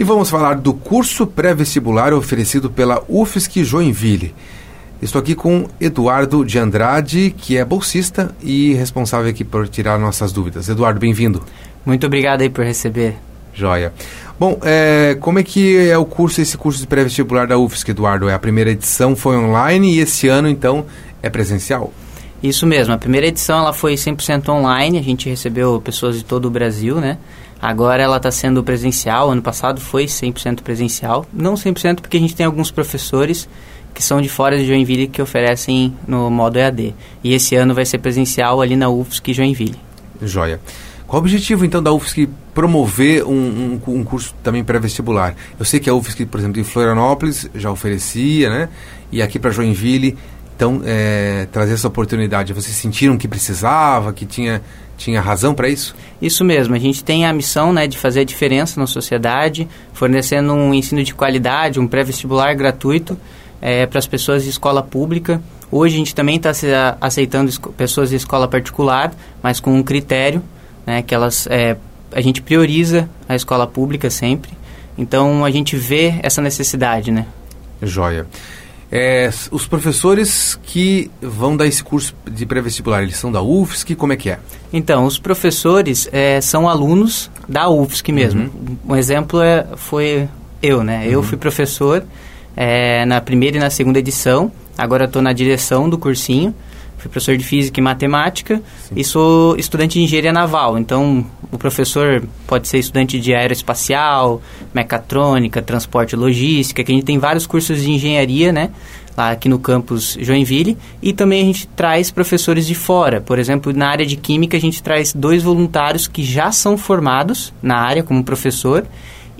E vamos falar do curso pré-vestibular oferecido pela UFSC Joinville. Estou aqui com Eduardo de Andrade, que é bolsista e responsável aqui por tirar nossas dúvidas. Eduardo, bem-vindo. Muito obrigado aí por receber. Joia. Bom, é, como é que é o curso, esse curso de pré-vestibular da UFSC, Eduardo? É a primeira edição foi online e esse ano, então, é presencial? Isso mesmo, a primeira edição ela foi 100% online, a gente recebeu pessoas de todo o Brasil, né? Agora ela está sendo presencial, ano passado foi 100% presencial. Não 100% porque a gente tem alguns professores que são de fora de Joinville que oferecem no modo EAD. E esse ano vai ser presencial ali na UFSC Joinville. Joia. Qual o objetivo, então, da UFSC promover um, um, um curso também pré-vestibular? Eu sei que a UFSC, por exemplo, em Florianópolis já oferecia, né? E aqui para Joinville, então, é, trazer essa oportunidade. Vocês sentiram que precisava, que tinha, tinha razão para isso? Isso mesmo. A gente tem a missão né, de fazer a diferença na sociedade, fornecendo um ensino de qualidade, um pré-vestibular gratuito é, para as pessoas de escola pública. Hoje a gente também está aceitando pessoas de escola particular, mas com um critério né, que elas é, a gente prioriza a escola pública sempre. Então a gente vê essa necessidade, né? Joia. É, os professores que vão dar esse curso de pré-vestibular, eles são da UFSC? Como é que é? Então, os professores é, são alunos da UFSC mesmo. Uhum. Um exemplo é, foi eu, né? Uhum. Eu fui professor é, na primeira e na segunda edição. Agora estou na direção do cursinho fui professor de física e matemática Sim. e sou estudante de engenharia naval. Então, o professor pode ser estudante de aeroespacial, mecatrônica, transporte e logística, que a gente tem vários cursos de engenharia, né? Lá aqui no campus Joinville. E também a gente traz professores de fora. Por exemplo, na área de química, a gente traz dois voluntários que já são formados na área como professor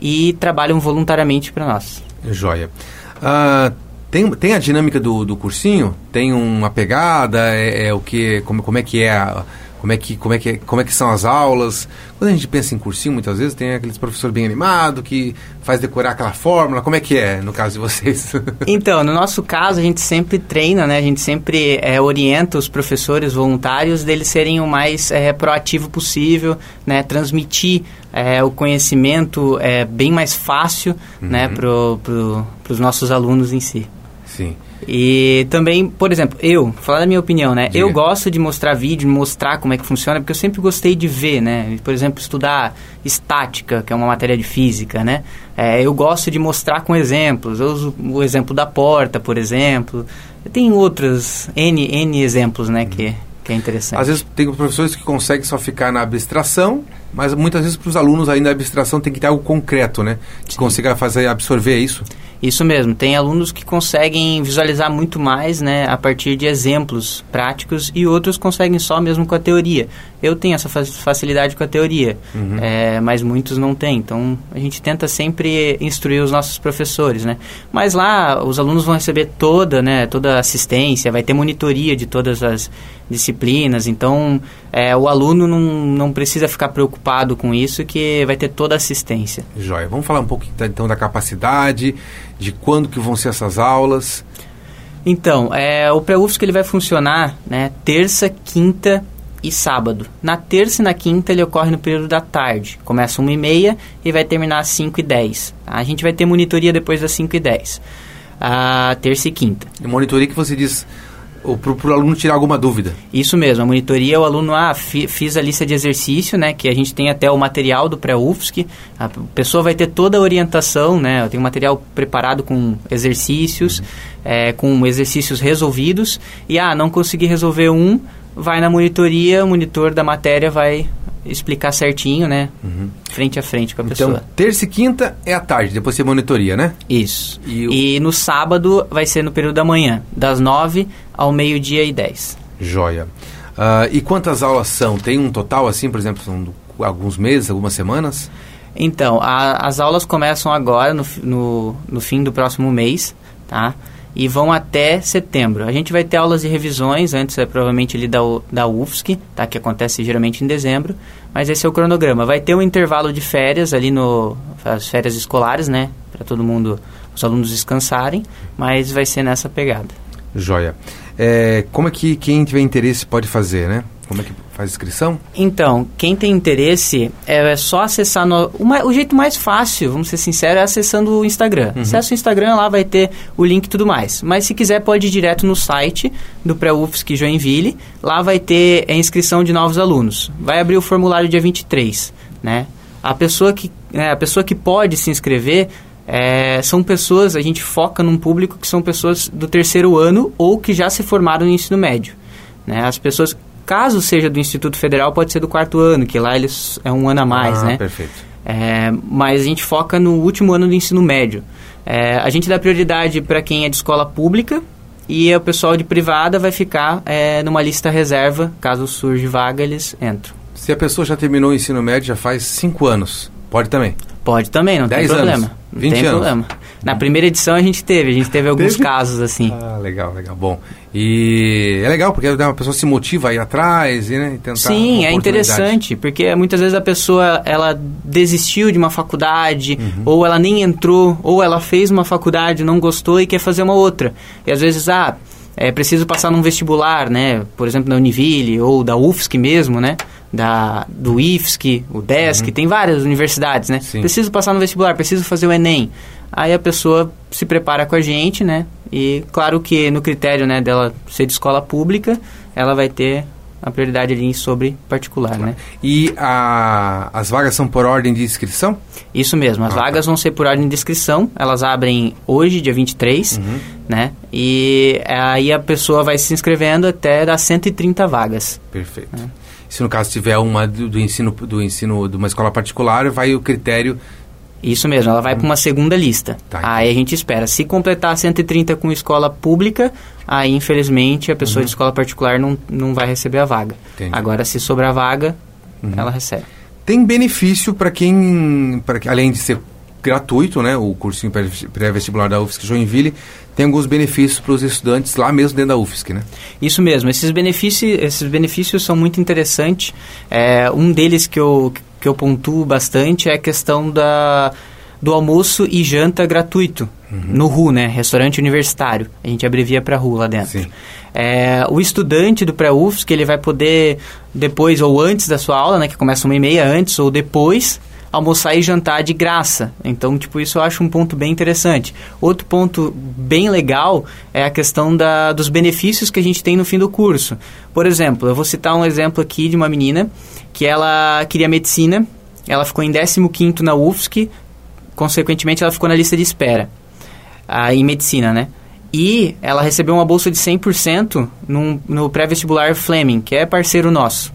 e trabalham voluntariamente para nós. Joia. Uh tem, tem a dinâmica do, do cursinho? Tem uma pegada? É, é o que? Como, como é que é a, como é que como é que como é que são as aulas quando a gente pensa em cursinho muitas vezes tem aqueles professor bem animado que faz decorar aquela fórmula como é que é no caso de vocês então no nosso caso a gente sempre treina né a gente sempre é, orienta os professores voluntários deles serem o mais é, proativo possível né transmitir é, o conhecimento é bem mais fácil né, uhum. né pro, pro, para os nossos alunos em si Sim. E também, por exemplo, eu, falar da minha opinião, né? Diga. Eu gosto de mostrar vídeo, mostrar como é que funciona, porque eu sempre gostei de ver, né? Por exemplo, estudar estática, que é uma matéria de física, né? É, eu gosto de mostrar com exemplos. Eu uso o exemplo da porta, por exemplo. Tem outros N, N exemplos, né? Que, que é interessante. Às vezes tem professores que conseguem só ficar na abstração, mas muitas vezes para os alunos ainda a abstração tem que ter algo concreto, né? Que Sim. consiga fazer absorver isso. Isso mesmo, tem alunos que conseguem visualizar muito mais né, a partir de exemplos práticos e outros conseguem só mesmo com a teoria. Eu tenho essa facilidade com a teoria, uhum. é, mas muitos não têm. Então a gente tenta sempre instruir os nossos professores. Né? Mas lá os alunos vão receber toda, né, toda a assistência, vai ter monitoria de todas as disciplinas. Então é, o aluno não, não precisa ficar preocupado com isso, que vai ter toda a assistência. Jóia. Vamos falar um pouco então da capacidade de quando que vão ser essas aulas? Então, é, o pré-UFSC ele vai funcionar né, terça, quinta e sábado. Na terça e na quinta ele ocorre no período da tarde. Começa 1 e meia e vai terminar às 5 e 10. Tá? A gente vai ter monitoria depois das 5 e 10. A terça e quinta. E monitoria que você diz para o aluno tirar alguma dúvida. Isso mesmo, a monitoria, o aluno, ah, fi, fiz a lista de exercício, né, que a gente tem até o material do pré-UFSC, a pessoa vai ter toda a orientação, né, eu tenho material preparado com exercícios, uhum. é, com exercícios resolvidos, e ah, não consegui resolver um, vai na monitoria, o monitor da matéria vai explicar certinho, né? Uhum. Frente a frente com a então, pessoa. Então, terça e quinta é à tarde, depois você monitoria, né? Isso. E, o... e no sábado vai ser no período da manhã, das nove ao meio-dia e dez. Joia. Uh, e quantas aulas são? Tem um total, assim, por exemplo, são alguns meses, algumas semanas? Então, a, as aulas começam agora, no, no, no fim do próximo mês, tá? E vão até setembro. A gente vai ter aulas de revisões, antes é provavelmente ali da, da UFSC, tá? que acontece geralmente em dezembro, mas esse é o cronograma. Vai ter um intervalo de férias ali no as férias escolares, né, para todo mundo, os alunos descansarem, mas vai ser nessa pegada. Joia. É, como é que quem tiver interesse pode fazer, né? Como é que faz inscrição? Então, quem tem interesse é só acessar no, uma, o jeito mais fácil, vamos ser sinceros, é acessando o Instagram. Uhum. Acessa o Instagram, lá vai ter o link e tudo mais. Mas se quiser pode ir direto no site do pré-UFSC Joinville, lá vai ter a inscrição de novos alunos. Vai abrir o formulário dia 23, né? A pessoa que, é, a pessoa que pode se inscrever é, são pessoas, a gente foca num público que são pessoas do terceiro ano ou que já se formaram no ensino médio. Né? As pessoas, caso seja do Instituto Federal, pode ser do quarto ano, que lá eles é um ano a mais, ah, né? perfeito. É, mas a gente foca no último ano do ensino médio. É, a gente dá prioridade para quem é de escola pública e o pessoal de privada vai ficar é, numa lista reserva, caso surge vaga, eles entram. Se a pessoa já terminou o ensino médio já faz cinco anos, pode também? Pode também, não tem problema. Anos, 20 não tem anos. problema. Na primeira edição a gente teve, a gente teve alguns teve? casos assim. Ah, legal, legal. Bom, e é legal porque a pessoa se motiva a ir atrás e né, tentar. Sim, é interessante porque muitas vezes a pessoa ela desistiu de uma faculdade uhum. ou ela nem entrou ou ela fez uma faculdade não gostou e quer fazer uma outra. E às vezes ah é preciso passar num vestibular, né? Por exemplo, da Univille ou da UFSC mesmo, né? da, do IFSC, o DESC, uhum. tem várias universidades, né? Sim. Preciso passar no vestibular, preciso fazer o Enem. Aí a pessoa se prepara com a gente, né? E claro que no critério né, dela ser de escola pública, ela vai ter a prioridade ali sobre particular, claro. né? E a, as vagas são por ordem de inscrição? Isso mesmo, as ah, vagas tá. vão ser por ordem de inscrição, elas abrem hoje, dia 23, uhum. né? E aí a pessoa vai se inscrevendo até dar 130 vagas. Perfeito. Né? se no caso tiver uma do, do, ensino do ensino de uma escola particular, vai o critério isso mesmo, ela vai para uma segunda lista. Tá, aí a gente espera. Se completar 130 com escola pública, aí infelizmente a pessoa uhum. de escola particular não, não vai receber a vaga. Entendi. Agora, se sobrar vaga, uhum. ela recebe. Tem benefício para quem, pra, além de ser gratuito, né, o cursinho pré-vestibular da UFSC Joinville, tem alguns benefícios para os estudantes lá mesmo dentro da UFSC, né? Isso mesmo. Esses benefícios, esses benefícios são muito interessantes. É, um deles que eu, que eu pontuo bastante é a questão da, do almoço e janta gratuito uhum. no RU, né? Restaurante Universitário. A gente abrevia para RU lá dentro. É, o estudante do pré-UFSC, ele vai poder, depois ou antes da sua aula, né? Que começa uma e meia antes ou depois almoçar e jantar de graça. Então, tipo, isso eu acho um ponto bem interessante. Outro ponto bem legal é a questão da, dos benefícios que a gente tem no fim do curso. Por exemplo, eu vou citar um exemplo aqui de uma menina que ela queria medicina, ela ficou em 15º na UFSC, consequentemente ela ficou na lista de espera, ah, em medicina, né? E ela recebeu uma bolsa de 100% num, no pré-vestibular Fleming, que é parceiro nosso.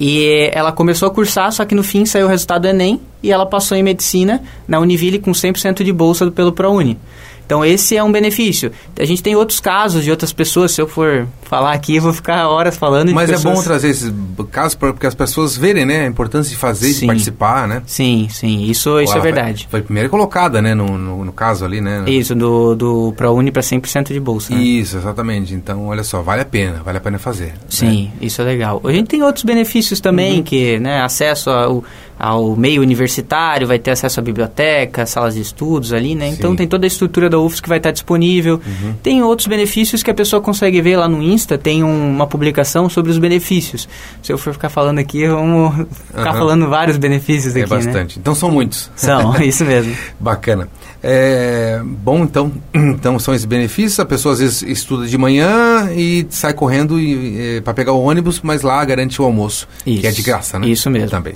E ela começou a cursar, só que no fim saiu o resultado do Enem e ela passou em medicina na Univille com 100% de bolsa pelo ProUni. Então esse é um benefício. A gente tem outros casos de outras pessoas, se eu for falar aqui, eu vou ficar horas falando Mas é bom trazer esses casos para que as pessoas verem, né, a importância de fazer, sim. de participar, né? Sim, sim, isso, isso é verdade. Foi, foi primeira colocada, né, no, no, no, caso ali, né? Isso, do, do ProUni para 100% de bolsa. Né? Isso, exatamente. Então, olha só, vale a pena, vale a pena fazer. Né? Sim, né? isso é legal. A gente tem outros benefícios também, uhum. que, né, acesso ao ao meio universitário, vai ter acesso à biblioteca, salas de estudos ali, né? Então, Sim. Então tem toda a estrutura da UFS que vai estar disponível. Uhum. Tem outros benefícios que a pessoa consegue ver lá no Insta, tem um, uma publicação sobre os benefícios. Se eu for ficar falando aqui, vamos uhum. ficar falando vários benefícios é aqui, né? bastante. Né? Então são muitos. São, isso mesmo. Bacana. É, bom, então, então são esses benefícios. A pessoa às vezes estuda de manhã e sai correndo é, para pegar o ônibus, mas lá garante o almoço, isso. que é de graça, né? Isso mesmo. Também.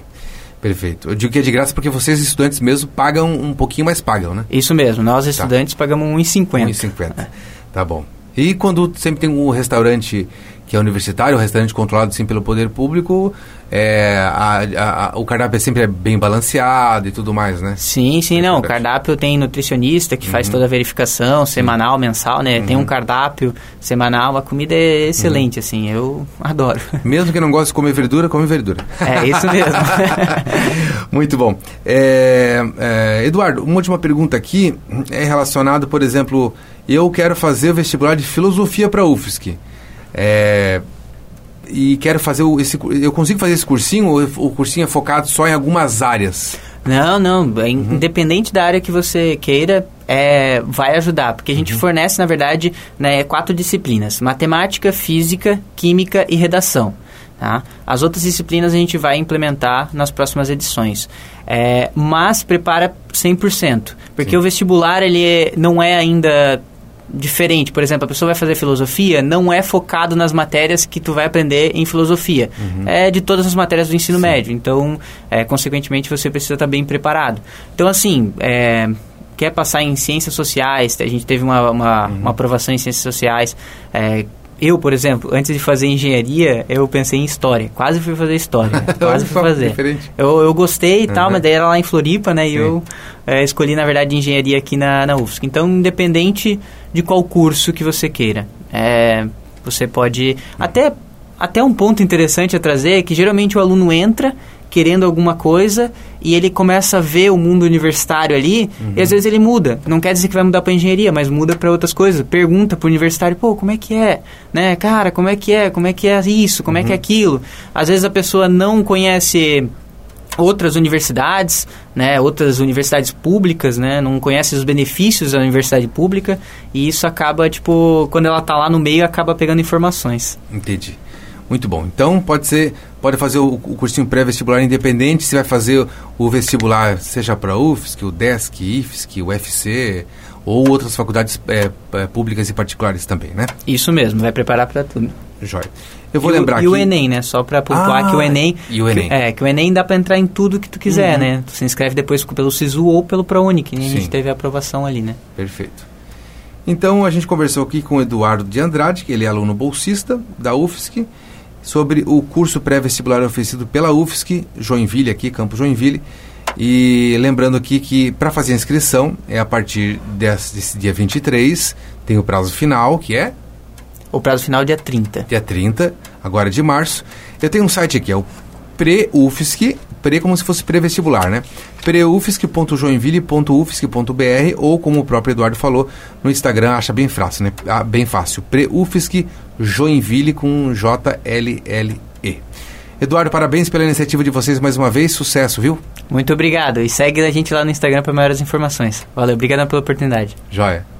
Perfeito. Eu digo que é de graça porque vocês, estudantes mesmo, pagam um pouquinho mais pagam, né? Isso mesmo. Nós, tá. estudantes, tá. pagamos 1,50. 1,50. É. Tá bom. E quando sempre tem um restaurante que é universitário, um restaurante controlado sim pelo poder público, é, a, a, o cardápio é sempre bem balanceado e tudo mais, né? Sim, sim, não. O cardápio tem nutricionista que uhum. faz toda a verificação semanal, sim. mensal, né? Uhum. Tem um cardápio semanal, a comida é excelente, uhum. assim, eu adoro. Mesmo que não goste de comer verdura, come verdura. É, isso mesmo. Muito bom. É, é, Eduardo, uma última pergunta aqui é relacionado, por exemplo, eu quero fazer o vestibular de filosofia para a UFSC. É, e quero fazer o, esse eu consigo fazer esse cursinho ou o cursinho é focado só em algumas áreas não não é uhum. independente da área que você queira é, vai ajudar porque a gente uhum. fornece na verdade né, quatro disciplinas matemática física química e redação Tá? As outras disciplinas a gente vai implementar nas próximas edições. É, mas prepara 100%. Porque Sim. o vestibular ele é, não é ainda diferente. Por exemplo, a pessoa vai fazer filosofia, não é focado nas matérias que tu vai aprender em filosofia. Uhum. É de todas as matérias do ensino Sim. médio. Então, é, consequentemente, você precisa estar bem preparado. Então, assim, é, quer passar em ciências sociais, a gente teve uma, uma, uhum. uma aprovação em ciências sociais, é, eu, por exemplo, antes de fazer engenharia, eu pensei em história. Quase fui fazer história. quase fui fazer. Eu, eu gostei e uhum. tal, mas daí era lá em Floripa, né? Sim. E eu é, escolhi, na verdade, engenharia aqui na, na UFSC. Então, independente de qual curso que você queira, é, você pode... Até, até um ponto interessante a trazer é que geralmente o aluno entra querendo alguma coisa e ele começa a ver o mundo universitário ali uhum. e às vezes ele muda. Não quer dizer que vai mudar para engenharia, mas muda para outras coisas. Pergunta para o universitário, pô, como é que é? Né? Cara, como é que é? Como é que é isso? Como uhum. é que é uhum. aquilo? Às vezes a pessoa não conhece outras universidades, né, outras universidades públicas, né, não conhece os benefícios da universidade pública e isso acaba, tipo, quando ela está lá no meio, acaba pegando informações. Entendi. Muito bom. Então pode ser, pode fazer o, o cursinho pré-vestibular independente, se vai fazer o, o vestibular, seja para a UFSC, o DESC, IFSC, o UFC ou outras faculdades é, é, públicas e particulares também, né? Isso mesmo, vai preparar para tudo. Jóia. Eu vou e lembrar o, E o Enem, né? Só para pontuar ah, que o Enem... E o Enem. Que, é, que o Enem dá para entrar em tudo que tu quiser, uhum. né? Tu se inscreve depois pelo SISU ou pelo ProUni, que a gente teve a aprovação ali, né? Perfeito. Então, a gente conversou aqui com o Eduardo de Andrade, que ele é aluno bolsista da UFSC, sobre o curso pré-vestibular oferecido pela UFSC, Joinville, aqui, Campo Joinville. E lembrando aqui que para fazer a inscrição é a partir desse, desse dia 23, tem o prazo final, que é? O prazo final é dia 30. Dia 30, agora de março. Eu tenho um site aqui, é o pré-UFSC, pré como se fosse pré-vestibular, né? preufsc.joinville.ufsc.br ou como o próprio Eduardo falou no Instagram, acha bem fácil, né? Ah, bem fácil. Preufsc Joinville com J L L E. Eduardo, parabéns pela iniciativa de vocês mais uma vez. Sucesso, viu? Muito obrigado. E segue a gente lá no Instagram para maiores informações. Valeu, obrigado pela oportunidade. Joia.